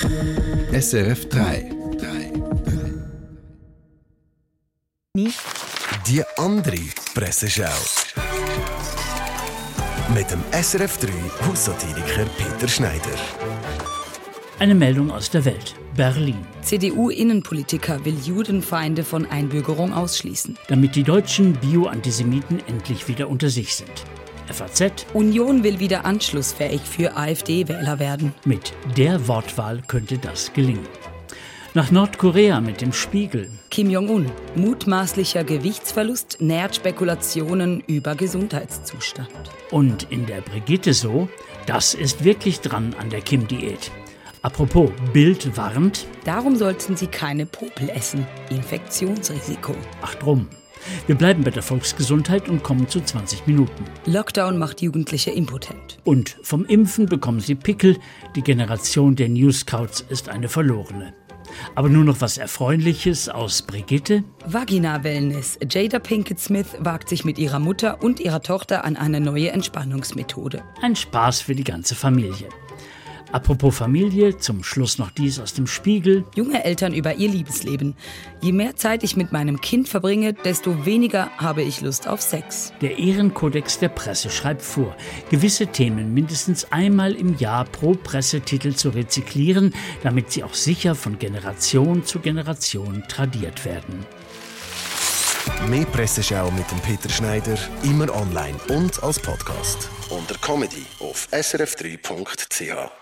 SRF 3. Die andere Presseschau. Mit dem SRF 3 Haussatiriker Peter Schneider. Eine Meldung aus der Welt. Berlin. CDU-Innenpolitiker will Judenfeinde von Einbürgerung ausschließen. Damit die deutschen Bio-Antisemiten endlich wieder unter sich sind. FAZ. Union will wieder anschlussfähig für AfD-Wähler werden. Mit der Wortwahl könnte das gelingen. Nach Nordkorea mit dem Spiegel. Kim Jong-un. Mutmaßlicher Gewichtsverlust nährt Spekulationen über Gesundheitszustand. Und in der Brigitte so, das ist wirklich dran an der Kim-Diät. Apropos, Bild warnt. Darum sollten Sie keine Popel essen. Infektionsrisiko. Ach drum. Wir bleiben bei der Volksgesundheit und kommen zu 20 Minuten. Lockdown macht Jugendliche impotent. Und vom Impfen bekommen sie Pickel. Die Generation der New Scouts ist eine verlorene. Aber nur noch was Erfreuliches aus Brigitte. Vagina Wellness. Jada Pinkett Smith wagt sich mit ihrer Mutter und ihrer Tochter an eine neue Entspannungsmethode. Ein Spaß für die ganze Familie. Apropos Familie, zum Schluss noch dies aus dem Spiegel. Junge Eltern über ihr Liebesleben. Je mehr Zeit ich mit meinem Kind verbringe, desto weniger habe ich Lust auf Sex. Der Ehrenkodex der Presse schreibt vor, gewisse Themen mindestens einmal im Jahr pro Pressetitel zu rezyklieren, damit sie auch sicher von Generation zu Generation tradiert werden. Mehr Presseschau mit dem Peter Schneider, immer online und als Podcast. Unter Comedy auf srf3.ch.